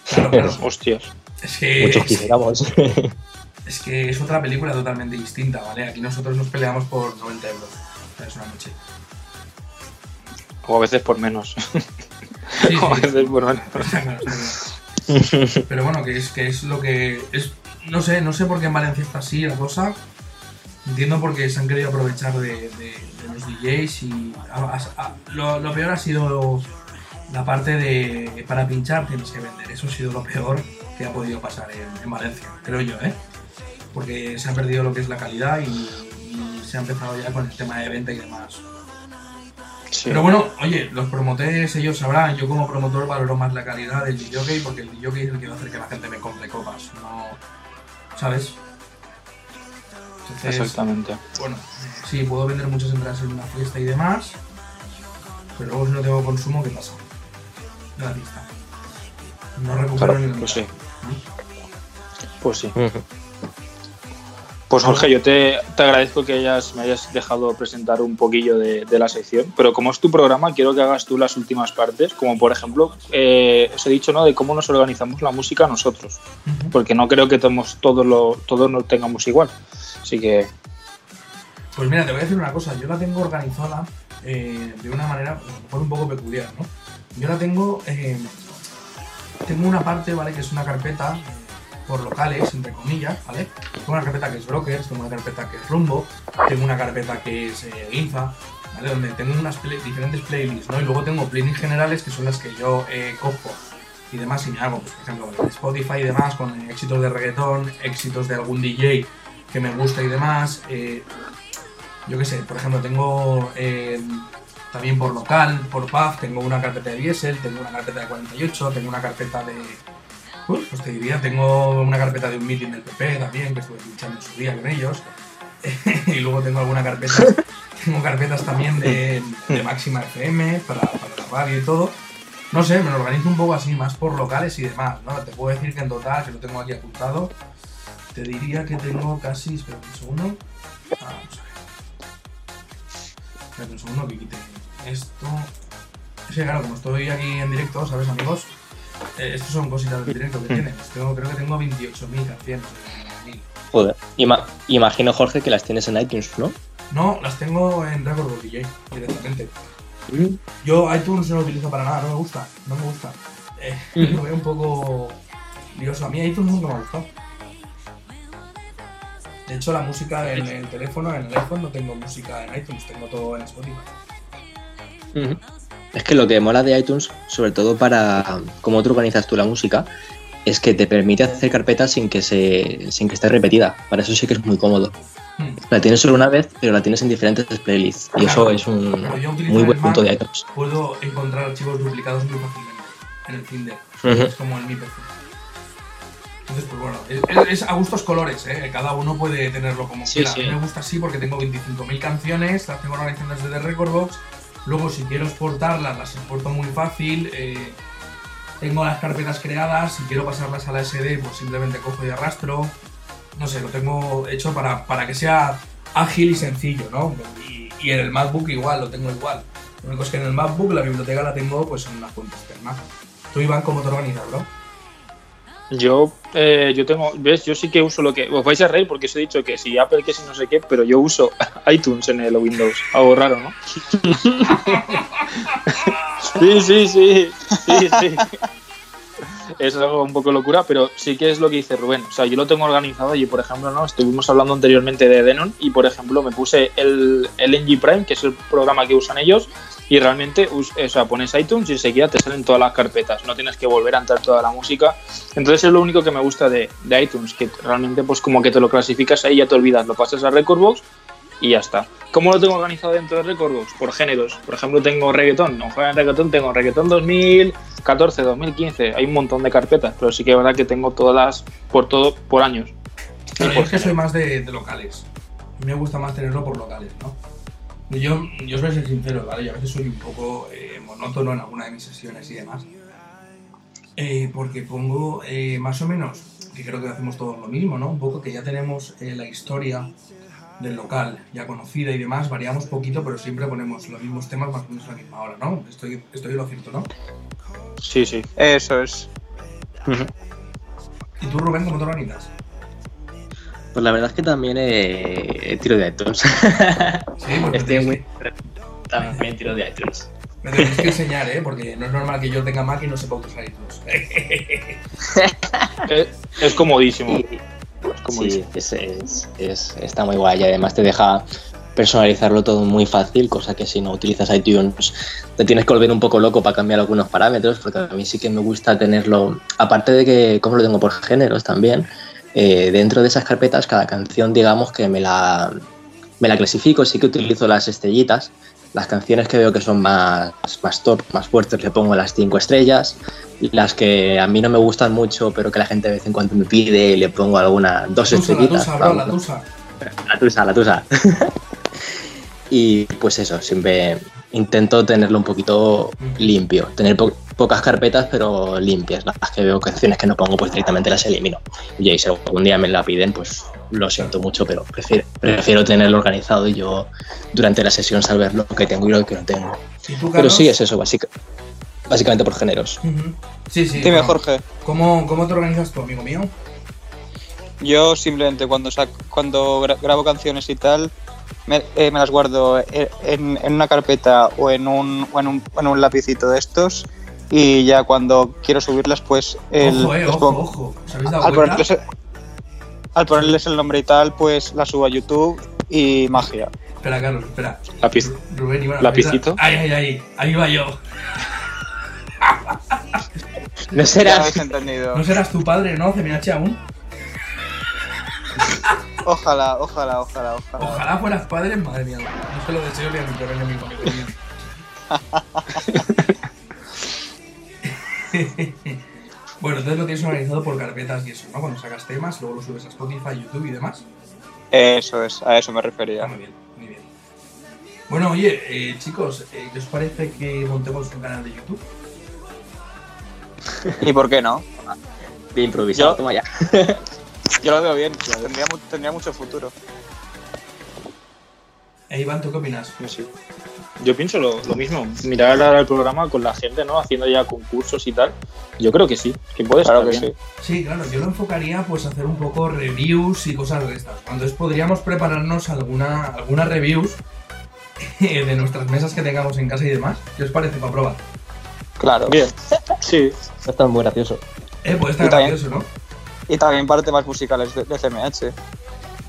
Claro, claro. Hostias. Es que, Muchos quisiéramos. es que es otra película totalmente distinta, ¿vale? Aquí nosotros nos peleamos por 90 euros. Es una noche. O a veces por menos. Sí, o a sí, veces por menos. Pero bueno, que es, que es lo que. es No sé, no sé por qué en Valencia está así la cosa. Entiendo porque se han querido aprovechar de, de- de los DJs y. a- a- a- lo, lo peor ha sido la parte de. Para pinchar tienes que vender. Eso ha sido lo peor que ha podido pasar en, en Valencia, creo yo, ¿eh? Porque se ha perdido lo que es la calidad y, y se ha empezado ya con el tema de venta y demás. Sí. Pero bueno, oye, los promotores ellos sabrán, yo como promotor valoro más la calidad del DJ porque el DJ es el que va a hacer que la gente me compre copas, no... ¿Sabes? Entonces, Exactamente. bueno, sí, puedo vender muchas entradas en una fiesta y demás, pero luego si no tengo consumo, ¿qué pasa? De la. No recupero Claro, ni la pues sí. Pues sí. Pues Jorge, yo te, te agradezco que hayas, me hayas dejado presentar un poquillo de, de la sección, pero como es tu programa, quiero que hagas tú las últimas partes, como por ejemplo, eh, os he dicho, ¿no?, de cómo nos organizamos la música nosotros, porque no creo que todos, todos, lo, todos lo tengamos igual. Así que, Pues mira, te voy a decir una cosa, yo la tengo organizada eh, de una manera a lo mejor un poco peculiar, ¿no? Yo la tengo, eh, tengo una parte, ¿vale? Que es una carpeta por locales, entre comillas, ¿vale? Tengo una carpeta que es Brokers, tengo una carpeta que es Rumbo, tengo una carpeta que es eh, Ginza, ¿vale? Donde tengo unas diferentes playlists, ¿no? Y luego tengo playlists generales que son las que yo eh, cojo y demás y me hago, pues, por ejemplo, Spotify y demás con éxitos de reggaetón, éxitos de algún DJ que me gusta y demás. eh, yo qué sé, por ejemplo, tengo eh, también por local, por pub, tengo una carpeta de diésel, tengo una carpeta de 48, tengo una carpeta de. Uy, pues te diría, tengo una carpeta de un meeting del PP también, que estuve luchando en su día con ellos. y luego tengo alguna carpeta, tengo carpetas también de, de Máxima FM para, para la radio y todo. No sé, me lo organizo un poco así, más por locales y demás, ¿no? Te puedo decir que en total, que lo tengo aquí apuntado, te diría que tengo casi, espera un segundo. Ah, vamos a ver. Espérate un segundo que quite esto. Es que claro, como estoy aquí en directo, ¿sabes, amigos? Eh, estos son cositas del directo que tienes. Tengo, creo que tengo 28.000 canciones. 9.000. Joder. Ima- imagino, Jorge, que las tienes en iTunes, ¿no? No, las tengo en Record DJ directamente. Yo iTunes no lo utilizo para nada, no me gusta, no me gusta. Eh, Ujú. Lo veo un poco lioso. A mí iTunes nunca me ha gustado. De hecho, la música en el teléfono, en el iPhone, no tengo música en iTunes, tengo todo en Spotify. Es que lo que mola de iTunes, sobre todo para cómo tú organizas tú la música, es que te permite hacer carpetas sin que se sin que esté repetida. Para eso sí que es muy cómodo. Hmm. La tienes solo una vez, pero la tienes en diferentes playlists. Y eso es un muy buen punto Mac, de iTunes. Puedo encontrar archivos duplicados muy fácilmente en el Finder. Ujú. Es como en mi perfil. Entonces, pues bueno, es, es- es a gustos colores, ¿eh? Cada uno puede tenerlo como Sí, quiera. sí. A mí me gusta así porque tengo 25.000 canciones, las tengo organizadas desde Recordbox. Luego, si quiero exportarlas, las exporto muy fácil. eh, tengo las carpetas creadas. Si quiero pasarlas a la SD, pues simplemente cojo y arrastro. No sé, lo tengo hecho para, para que sea ágil y sencillo, ¿no? Y, en el MacBook igual, lo tengo igual. Lo único es que en el MacBook la biblioteca la tengo pues en una fuente externa. Tú, Iván, ¿cómo te organizas, bro? Yo, eh, yo tengo, ves, yo sí que uso lo que. Os vais a reír porque os he dicho que si Apple, que si no sé qué, pero yo uso iTunes en el Windows. Algo raro, ¿no? sí, sí, sí. Sí, sí. Es algo un poco locura, pero sí que es lo que dice Rubén. O sea, yo lo tengo organizado y, por ejemplo, ¿no? Estuvimos hablando anteriormente de Denon y, por ejemplo, me puse el, el NG Prime, que es el programa que usan ellos, y realmente o sea, pones iTunes y enseguida te salen todas las carpetas. No tienes que volver a entrar toda la música. Entonces es lo único que me gusta de, de iTunes, que realmente pues como que te lo clasificas ahí, ya te olvidas, lo pasas a Recordbox y ya está. ¿Cómo lo tengo organizado dentro de Recordbox? Por géneros. Por ejemplo, tengo reggaetón. No en reggaetón, tengo reggaetón 2014, 2015. Hay un montón de carpetas, pero sí que es verdad que tengo todas por todo, por años. Por es que soy más de, de locales. Me gusta más tenerlo por locales, ¿no? Yo, yo os voy a ser sincero, ¿vale? Yo a veces soy un poco eh, monótono en alguna de mis sesiones y demás. Eh, porque pongo eh, más o menos, que creo que hacemos todos lo mismo, ¿no? Un poco que ya tenemos eh, la historia del local ya conocida y demás, variamos poquito, pero siempre ponemos los mismos temas más o menos a la misma hora, ¿no? Estoy, estoy lo cierto, ¿no? Sí, sí. Eso es. ¿Y tú, Rubén, cómo te organizas? Pues la verdad es que también eh, tiro de iTunes. Sí, me Estoy tenéis, muy... También tiro de iTunes. me tenéis que enseñar, ¿eh? Porque no es normal que yo tenga Mac y no sepa usar iTunes. Es, es comodísimo. Y- Es comodísimo. Sí, es, es- es- está muy guay y además te deja personalizarlo todo muy fácil, cosa que si no utilizas iTunes te tienes que volver un poco loco para cambiar algunos parámetros, porque a mí sí que me gusta tenerlo, aparte de que como lo tengo por géneros también, eh, dentro de esas carpetas cada canción digamos que me la, me la clasifico, sí que utilizo las estrellitas, las canciones que veo que son más, más top, más fuertes, le pongo las cinco estrellas. Las que a mí no me gustan mucho, pero que la gente de vez en cuando me pide, le pongo alguna dos Tusa, la estrellitas. tusa, bro, la tusa. La tusa, la tusa. y pues eso, siempre intento tenerlo un poquito limpio, tener po- pocas carpetas pero limpias. Las que veo canciones que no pongo, pues directamente las elimino. Y ahí si algún día me la piden, pues lo siento mucho, pero prefiero, prefiero tenerlo organizado y yo durante la sesión saber lo que tengo y lo que no tengo. ¿Y tú, Pero sí, es eso, básica- básicamente por géneros. Sí, sí. Dime, bueno. Jorge. ¿Cómo, ¿Cómo te organizas tú, amigo mío? Yo simplemente cuando sac- cuando gra- grabo canciones y tal, me, eh, me las guardo en, en- una carpeta o en un, o en un, o en un lapicito de estos y ya cuando quiero subirlas, pues el- ojo, eh, ojo, pongo- ojo. ¿Os habéis dado al, cuenta? ponerles, al ponerles el nombre y tal, pues las subo a YouTube y magia. Espera, Carlos, espera. Rubén, Iván, Lapicito. Ay, ay, ay. Ahí va yo. No Ya será. habéis entendido. ¿No serás tu padre, no? CMH aún. Ojalá, ojalá, ojalá, ojalá. Ojalá fueras padre, madre mía. No se lo deseo ni a mi peor enemigo, bueno, entonces lo tienes organizado por carpetas y eso, ¿no? Cuando sacas temas, luego lo subes a Spotify, YouTube y demás. Eso es, a eso me refería. Ah, muy bien, muy bien. Bueno, oye, eh, chicos, eh, ¿qué os parece que montemos un canal de YouTube? ¿Y por qué no? Bien improvisado, Yo- toma ya. Yo lo veo bien, tendría, mu- tendría mucho futuro. Eh, Iván, ¿tú qué opinas? Sí. Yo pienso lo, lo mismo. Mirar ahora el programa con la gente, ¿no? Haciendo ya concursos y tal. Yo creo que sí, que puede Claro estar que bien. sí. Sí, claro, yo lo enfocaría pues a hacer un poco reviews y cosas de estas. Entonces podríamos prepararnos alguna, algunas reviews de nuestras mesas que tengamos en casa y demás. ¿Qué os parece para probar? Claro. Bien. Sí. Está muy gracioso. Eh, puede estar gracioso, ¿no? Y también para temas musicales de, de CMH.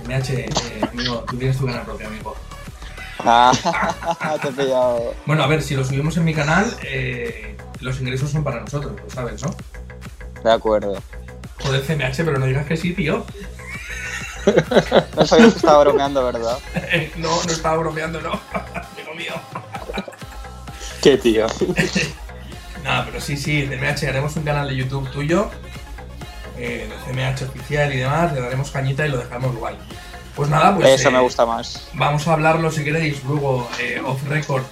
MH, eh, amigo, tú tienes tu canal propio, amigo. Ah, te he pillado. Bueno, a ver, si lo subimos en mi canal, eh, los ingresos son para nosotros, lo sabes, ¿no? De acuerdo. Joder, CMH, pero no digas que sí, tío. No sabía que estaba bromeando, ¿verdad? no, no estaba bromeando, no. Amigo mío. Qué tío. Nada, pero sí, sí, CMH, haremos un canal de YouTube tuyo, eh, de CMH oficial y demás, le daremos cañita y lo dejamos guay. Pues nada, pues Eso eh, me gusta más. vamos a hablarlo si queréis luego eh, off record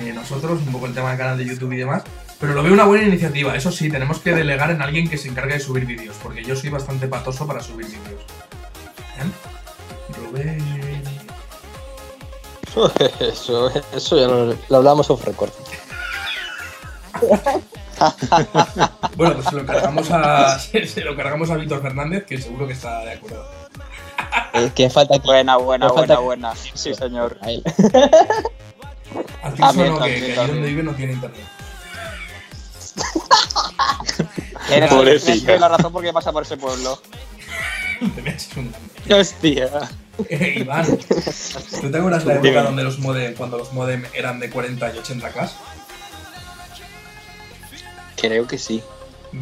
eh, nosotros, un poco el tema del canal de YouTube y demás. Pero lo veo una buena iniciativa, eso sí, tenemos que delegar en alguien que se encargue de subir vídeos, porque yo soy bastante patoso para subir vídeos. ¿Eh? Rubén... Eso, eso ya lo, lo hablamos off record. Bueno, pues se lo cargamos a, se lo cargamos a Víctor Fernández, que seguro que está de acuerdo. Eh, que falta que Buena, buena, No falta buena, buena. Sí, señor. a él. Así También, solo que, también, que allí también. donde vive no tiene internet. Tienes toda la razón porque pasa por ese pueblo. Hostia. Eh, Iván, ¿tú te acuerdas la época Dime. donde los modem, cuando los modem eran de 40 y 80k? Creo que sí.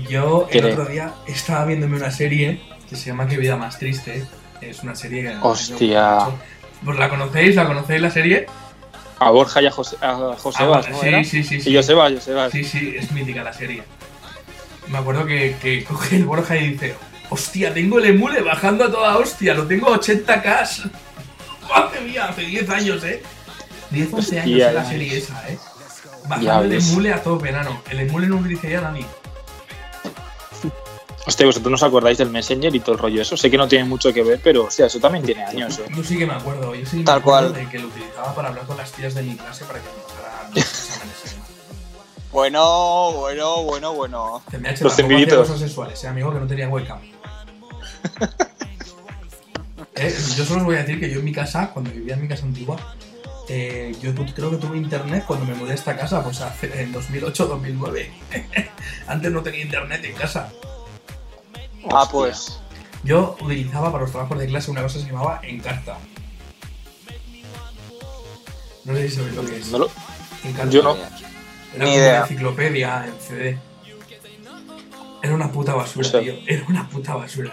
Yo el Creo. otro día estaba viéndome una serie que se llama Qué vida más triste. Es una serie que... Hostia. ¿Pues la conocéis? ¿La conocéis la serie? A Borja y a, José, a Ah, ¿no? sí, era? sí, sí, sí. Y Josebas, Josebas. Sí, sí, es mítica la serie. Me acuerdo que, que coge el Borja y dice, hostia, tengo el emule bajando a toda hostia, lo tengo a 80k. Madre mía, hace 10 años, ¿eh? 10, 11 años en la ya serie esa, ¿eh? Bajando el emule a todo penano. El emule no lo utilizaría nadie. Hostia, vosotros no os acordáis del Messenger y todo el rollo eso. Sé que no tiene mucho que ver, pero hostia, eso también tiene años, eh. Yo sí que me acuerdo, yo sí que me Tal acuerdo cual. de que lo utilizaba para hablar con las tías de mi clase para que me pasaran los. Bueno, bueno, bueno, bueno. TMH Los cosas sexuales, ¿eh, amigo? Que no tenía webcam. Eh, yo solo os voy a decir que yo en mi casa, cuando vivía en mi casa antigua, eh, yo creo que tuve internet cuando me mudé a esta casa, pues hace- en 2008-2009. Antes no tenía internet en casa. Ah, Hostia. pues. Yo utilizaba para los trabajos de clase una cosa que se llamaba Encarta. No sé si sabéis lo que es. No lo- Encarta. yo no. Era Ni como idea. una enciclopedia en CD. Era una puta basura, sea- tío. Era una puta basura.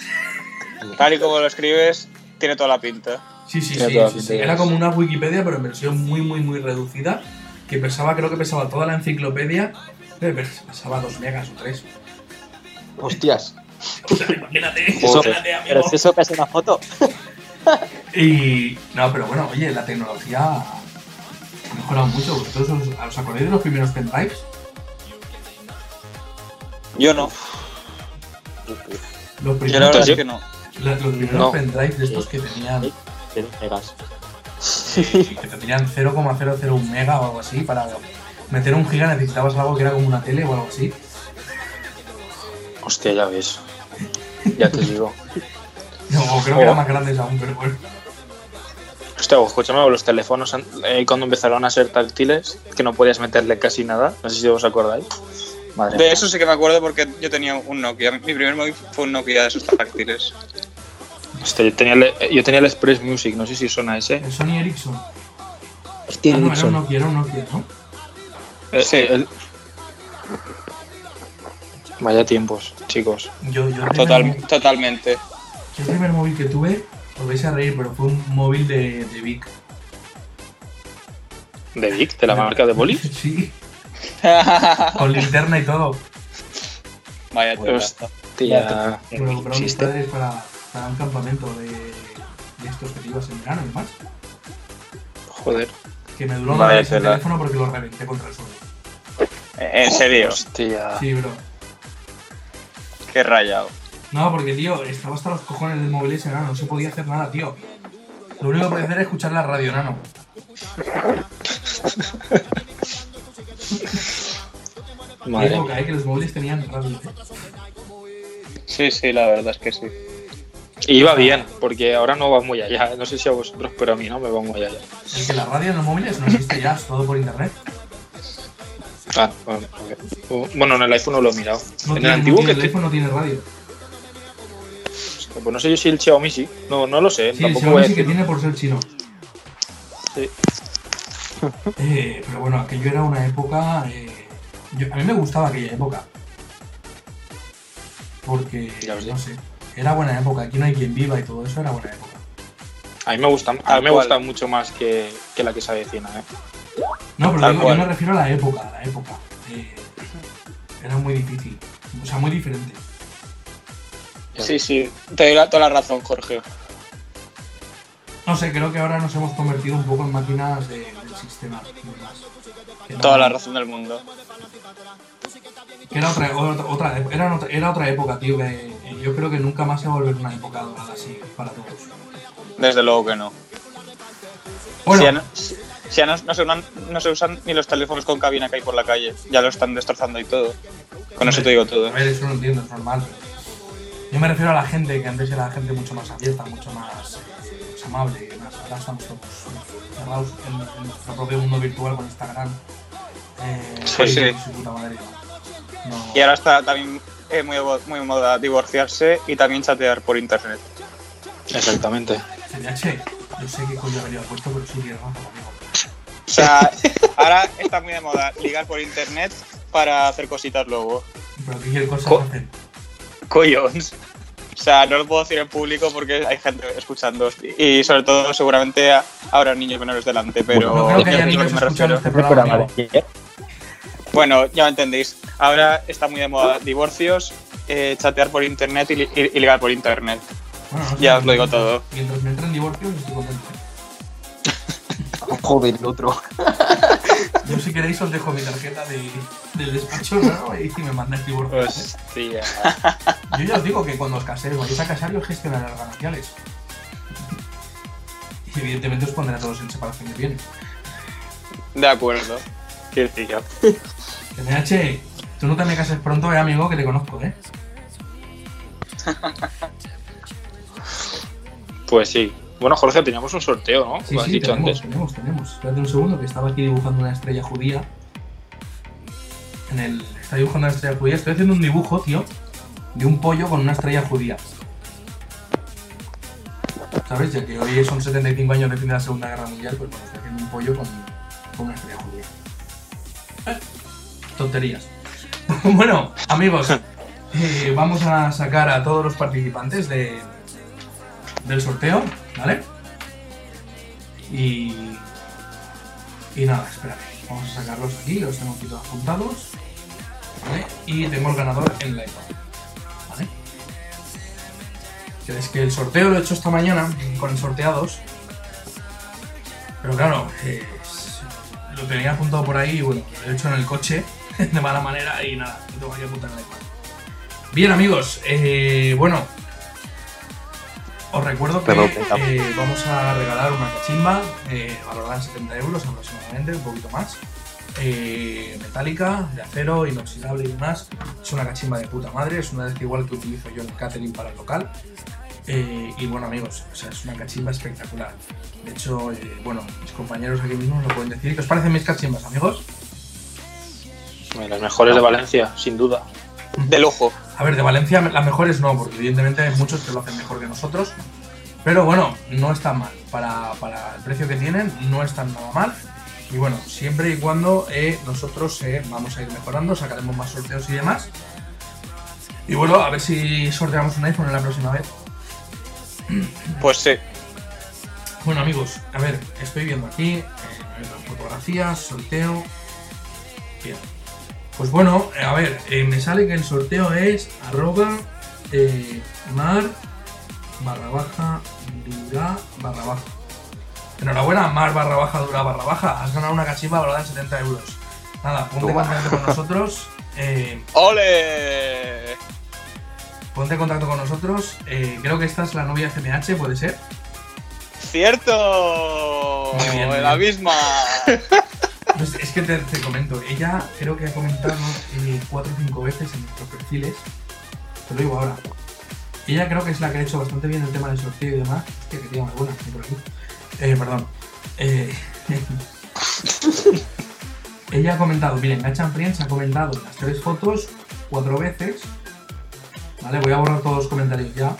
Tal y como lo escribes, tiene toda la pinta. Sí, sí, Tiene sí, sí. Era como una Wikipedia, pero en versión muy, muy, muy reducida. Que pesaba, creo que pesaba toda la enciclopedia. eh, pero Pesaba 2 megas o 3. Hostias. O sea, imagínate, Eso- imagínate, amigo. Pero si eso pesa una foto. Y. No, pero bueno, oye, la tecnología ha mejorado mucho. ¿Vosotros os, os acordáis de los primeros pendrives? Yo no. Los Yo primeros, la verdad yo- es que no. Los primeros No. pendrives de estos que tenían, Pero megas. que tenían 0,001 mega o algo así. Para meter un giga necesitabas algo que era como una tele o algo así. Hostia, ya ves. Ya te digo. No, creo que eran más grandes aún, pero bueno. Hostia, escúchame, los teléfonos eh, cuando empezaron a ser táctiles, que no podías meterle casi nada, no sé si os acordáis. Madre De mía. eso sí que me acuerdo porque yo tenía un Nokia. Mi primer móvil fue un Nokia de esos táctiles. Hostia, yo, tenía el, yo tenía el Express Music, no sé si suena ese. El Sony Ericsson. Hostia, Ah, no, era un. Nokia, era un Nokia, ¿no? Eh, Sí. eh, el- Vaya tiempos, chicos. Yo, yo, Total, primer, totalmente. yo el primer móvil que tuve, os vais a reír, pero fue un móvil de, de Vic. ¿De Vic? ¿De la marca de Boli? Sí, con linterna y todo. Vaya. Hostia. Me compraron mis existe. padres para, para un campamento de, de estos que te ibas en verano y demás. Joder. Que me duró vez el teléfono porque lo reventé contra el suelo. En serio, Hostia. Sí, bro. qué rayado. No, porque, tío, estaba hasta los cojones del móvil ese, nano. No se podía hacer nada, tío. Lo único que podía hacer era escuchar la radio, nano. Madre eh, que los móviles tenían radio. Sí, sí, la verdad es que sí. Y iba bien, porque ahora no va muy allá. No sé si a vosotros, pero a mí no me va muy allá. El que la radio en los móviles no existe ya, es todo por internet. Ah, bueno, ok. bueno, en el iPhone no lo he mirado. No en tiene, el antiguo no que tiene, el iPhone no tiene radio. Pues no sé yo si el Xiaomi sí. No, no lo sé. Sí, el tampoco voy Xiaomi sí que tiene por ser chino. Sí. Eh, pero bueno, aquello era una época. eh, yo- a mí me gustaba aquella época. Porque, no sé, Era buena época, aquí no hay quien viva y todo eso era buena época. A mí me gusta, a mí me gusta mucho más que, que la que se avecina, ¿eh? No, pero digo, yo me refiero a la época, a la época. Eh, era muy difícil, o sea, muy diferente. Sí, sí, te doy toda la razón, Jorge. No sé, creo que ahora nos hemos convertido un poco en máquinas de- del sistema. Toda la razón del mundo. que era otra, otra, otra, era, otra, era otra época, tío, que eh, yo creo que nunca más se va a volver una época dorada así para todos. Desde luego que no. Bueno, Si ya, no, si- si ya no- no se usan, no se usan ni los teléfonos con cabina que hay por la calle. Ya lo están destrozando y todo. Con eso te digo todo. a ver, eso lo entiendo, es normal. Yo me refiero a la gente, que antes era gente mucho más abierta, mucho más amable. y Más, ahora estamos todos cerrados en, en nuestro propio mundo virtual con Instagram. Eh, Sí, y sí. su puta madre, no. No- Y ahora está también eh, muy, muy moda divorciarse y también chatear por internet. Exactamente. CDH, yo sé que coño habría puesto, pero sí. O sea, ahora está muy de moda ligar por internet para hacer cositas luego. Pero qué cosas Co- hacen. Coyons. O sea, no lo puedo decir en público porque hay gente escuchando. Y sobre todo, seguramente ha- habrá niños menores delante, pero. No creo que haya es lo niños me escuchando refiero. este programa. Bueno, ya me entendéis. Ahora está muy de moda divorcios, eh, chatear por internet y, li- y- y ligar por internet. Bueno, no Ya os lo digo todo. Mientras me entran divorcios, estoy contento. Joder, el otro. Yo, si queréis, os dejo mi tarjeta de, del despacho, ¿no? Y me mandáis divorcios. ¿eh? Hostia. Yo ya os digo que cuando os caséis, vais a casar y os gestionaré las gananciales. Y evidentemente os pondré a todos en separación de bienes. De acuerdo. Qué tío. MH, tú no te me cases pronto, eh, amigo, que te conozco, ¿eh? Pues sí. Bueno, Jorge, teníamos un sorteo, ¿no? Sí, sí, dicho tenemos, antes. tenemos, tenemos. Espérate un segundo, que estaba aquí dibujando una estrella judía. En el... Está dibujando una estrella judía. Estoy haciendo un dibujo, tío, de un pollo con una estrella judía. ¿Sabes? Ya que hoy son 75 años de fin de la Segunda Guerra Mundial, pues bueno, estoy haciendo un pollo con, con una estrella judía. Eh, Tonterías. bueno, amigos, eh, vamos a sacar a todos los participantes de, del sorteo, ¿vale? Y. Y nada, espérate. Vamos a sacarlos aquí, los tengo aquí todos apuntados. ¿Vale? Y tengo el ganador en la iPad. ¿Vale? Es que el sorteo lo he hecho esta mañana con el sorteados. Pero claro, lo tenía apuntado por ahí y bueno, lo he hecho en el coche de mala manera y nada, lo tengo aquí apuntado en el iPad. Bien amigos, eh, bueno, os recuerdo que eh, vamos a regalar una cachimba eh, valorada en 70 euros aproximadamente, un poquito más. eh, metálica, de acero, inoxidable y demás. Es una cachimba de puta madre, es una vez que igual que utilizo yo en el catering para el local. Eh, y bueno amigos, o sea, es una cachimba espectacular. De hecho, eh, bueno, mis compañeros aquí mismos lo pueden decir. ¿Qué os parecen mis cachimbas, amigos? Las mejores de Valencia, sin duda. De lujo. A ver, de Valencia las mejores no, porque evidentemente hay muchos que lo hacen mejor que nosotros. Pero bueno, no están mal. Para, para el precio que tienen, no están nada mal. Y bueno, siempre y cuando eh, nosotros eh, vamos a ir mejorando, sacaremos más sorteos y demás. Y bueno, a ver si sorteamos un iPhone en la próxima vez. Pues sí. Bueno amigos, a ver, estoy viendo aquí eh, fotografías, sorteo. Bien. Pues bueno, a ver, eh, me sale que el sorteo es arroba eh, mar barra baja dura barra baja. Enhorabuena, mar barra baja dura barra baja. Has ganado una cachimba valorada en 70 euros. Nada, ponte en contacto con nosotros. eh, ¡Ole! ponte en contacto con nosotros. creo que esta es la novia CMH, ¿puede ser? ¡Cierto! Muy bien, la misma. Pues es que te, comento, ella creo que ha comentado eh, cuatro o cinco veces en nuestros perfiles. Te lo digo ahora. Ella creo que es la que ha hecho bastante bien el tema del sorteo y demás. Hostia, que tiene más buena, por aquí. Eh, perdón. Eh, ella ha comentado, miren, Gachan Friends ha comentado las tres fotos cuatro veces. Vale, voy a borrar todos los comentarios ya.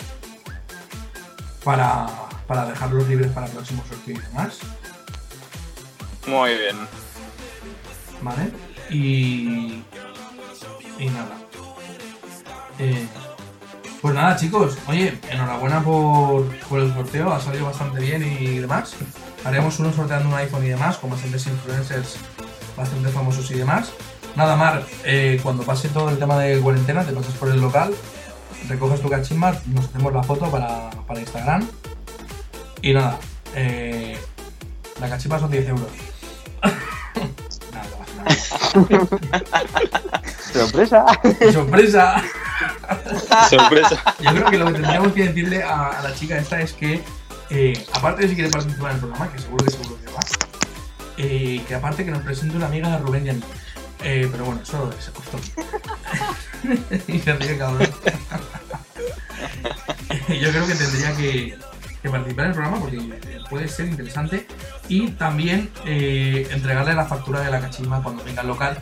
Para, para dejarlos libres para el próximo sorteo y demás. Muy bien. ¿Vale? Y. Y nada. Eh, Pues nada, chicos, oye, enhorabuena por, por el sorteo, ha salido bastante bien y demás. Haremos uno sorteando un iPhone y demás, con bastantes influencers bastante famosos y demás. Nada, Mar, eh, cuando pase todo el tema de cuarentena, te pasas por el local, recoges tu cachimba, nos hacemos la foto para, para Instagram. Y nada, eh, la cachimba son 10 euros. ¡Sorpresa! ¡Sorpresa! Sorpresa. Yo creo que lo que tendríamos que decirle a, a la chica esta es que, eh, aparte de si quiere participar en el programa, que seguro que seguro que va, eh, que aparte que nos presente una amiga de Rubén y a mí. Eh, pero bueno, eso es topic. y se ríe, cabrón. Yo creo que tendría que, que participar en el programa porque puede ser interesante y también eh, entregarle la factura de la cachimba cuando venga al local,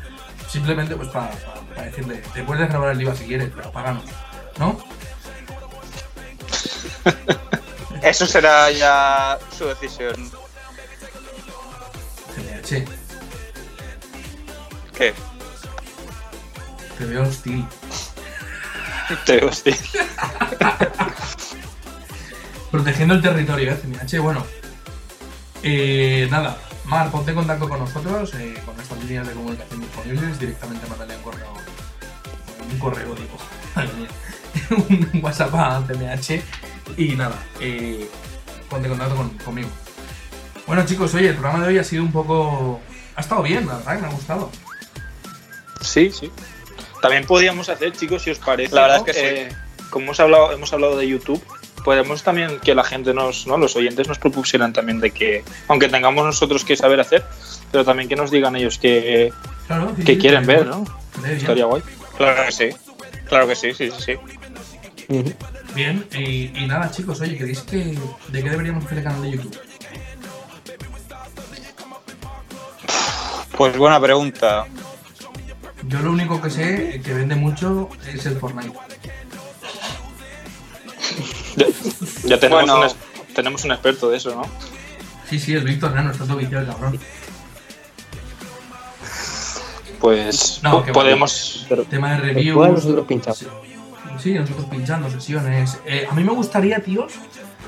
simplemente pues para, para- para decirle, te puedes grabar el IVA si quieres, pero páganos, ¿no? Eso será ya su decisión. Che, ¿Qué? te veo hostil. Te digo, hostia. Protegiendo el territorio, eh, CMH. Bueno, eh, nada, Mar, ponte en contacto con nosotros, eh, con nuestras líneas de comunicación disponibles, directamente mándale un correo, un correo, digo, un WhatsApp a CMH y nada, eh, ponte en contacto con- conmigo. Bueno chicos, oye, el programa de hoy ha sido un poco... Ha estado bien, la verdad, me ha gustado. Sí, sí. También podríamos hacer, chicos, si os parece. La verdad ¿no? es que sí. Eh, como hemos hablado, hemos hablado de YouTube, podemos también que la gente nos, ¿no? Los oyentes nos propusieran también de que, aunque tengamos nosotros que saber hacer, pero también que nos digan ellos que, Claro, sí, que sí, quieren sí, ver. ¿no? Estaría guay. Claro que sí. Claro que sí, sí, sí. sí. Bien, y, y nada chicos, oye, ¿queréis que... ¿De qué deberíamos hacer el canal de YouTube? Pues buena pregunta. Yo lo único que sé que vende mucho es el Fortnite. Ya, ya tenemos, Bueno. un, es- tenemos un experto de eso, ¿no? Sí, sí, el Víctor Nano está todo viciado el cabrón. Pues No, podemos. Tema de Después reviews. nosotros pinchamos. Sí, sí, nosotros pinchando sesiones. Eh, a mí me gustaría, tíos,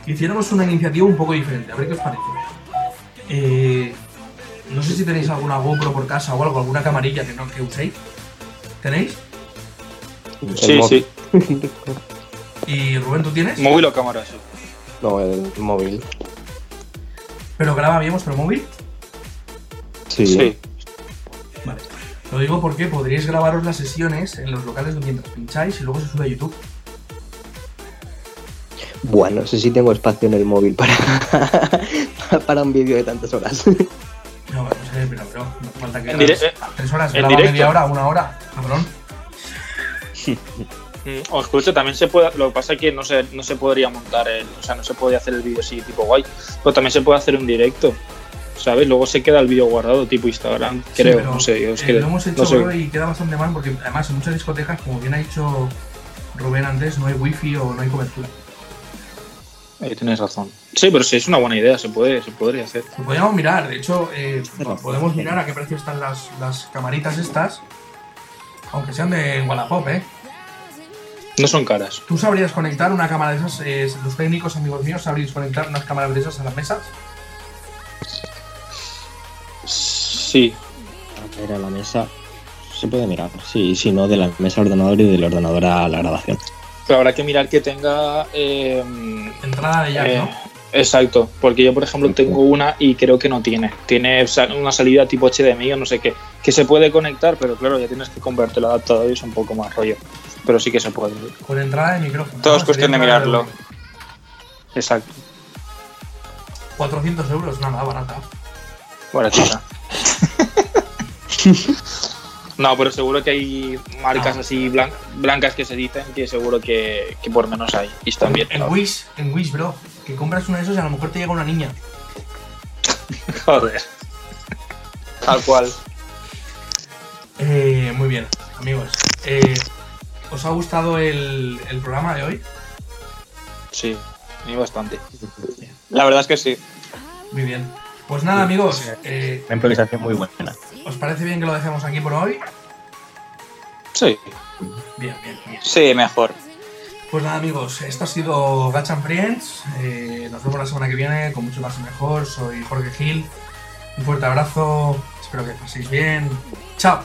que hiciéramos una iniciativa un poco diferente. A ver qué os parece. Eh, no sé si tenéis alguna GoPro por casa o algo, alguna camarilla que no que uséis. ¿Tenéis? Sí, sí. Y Rubén, ¿tú tienes? Móvil o cámara, sí. No, el móvil. Pero graba bien vuestro móvil. Sí. Sí. Vale. Lo digo porque podríais grabaros las sesiones en los locales mientras pincháis y luego se sube a YouTube. Bueno, no sé si tengo espacio en el móvil para, para un vídeo de tantas horas. No, no sé, pero, pero no falta que En tres horas, en graba directo. media hora, una hora, cabrón. O escucha, también se puede. Lo que pasa es que no se, no se podría montar el. O sea, no se puede hacer el vídeo así tipo guay. Pero también se puede hacer un directo. ¿Sabes? Luego se queda el vídeo guardado tipo Instagram, Sí, creo. pero, no sé, yo es eh, que. lo hemos hecho no sé. y queda bastante mal porque además en muchas discotecas, como bien ha dicho Rubén antes, no hay wifi o no hay cobertura. Ahí tienes razón. Sí, pero sí es una buena idea, se puede, se podría hacer. Lo podríamos mirar, de hecho, eh, podemos mirar a qué precio están las, las camaritas estas, aunque sean de Wallapop, ¿eh? No son caras. ¿Tú sabrías conectar una cámara de esas? eh, los técnicos amigos míos sabríais conectar unas cámaras de esas a las mesas. Sí. A ver, a la mesa. Se puede mirar. Sí, si no, de la mesa al ordenador y del ordenador a la grabación. Pero habrá que mirar que tenga. eh, Entrada de jack, eh, ¿no? Exacto, porque yo por ejemplo tengo una y creo que no tiene. Tiene una salida tipo HDMI o no sé qué, que se puede conectar, pero claro, ya tienes que convertir el adaptador y es un poco más rollo. Pero sí que se puede. Con entrada de micrófono. Todo ¿no? es cuestión de mirarlo. Exacto. 400 euros, nada, barata. Buena chica. No, pero seguro que hay marcas No. así blan- blancas que se dicen que seguro que, que por menos hay. Y están bien. En Wish, en Wish, bro. Que compras uno de esos y a lo mejor te llega una niña. Joder. Tal cual. Eh, muy bien, amigos. Eh, ¿Os ha gustado el, el programa de hoy? Sí, a mí bastante. La verdad es que sí. Muy bien. Pues nada, amigos. eh, Una improvisación muy buena. ¿Os parece bien que lo dejemos aquí por hoy? Sí. Bien, bien, bien. Sí, mejor. Pues Pues nada amigos, esto ha sido Gachan Friends. Eh, nos vemos la semana que viene con mucho más y mejor. Soy Jorge Gil. Un fuerte abrazo. Espero que paséis bien. Chao.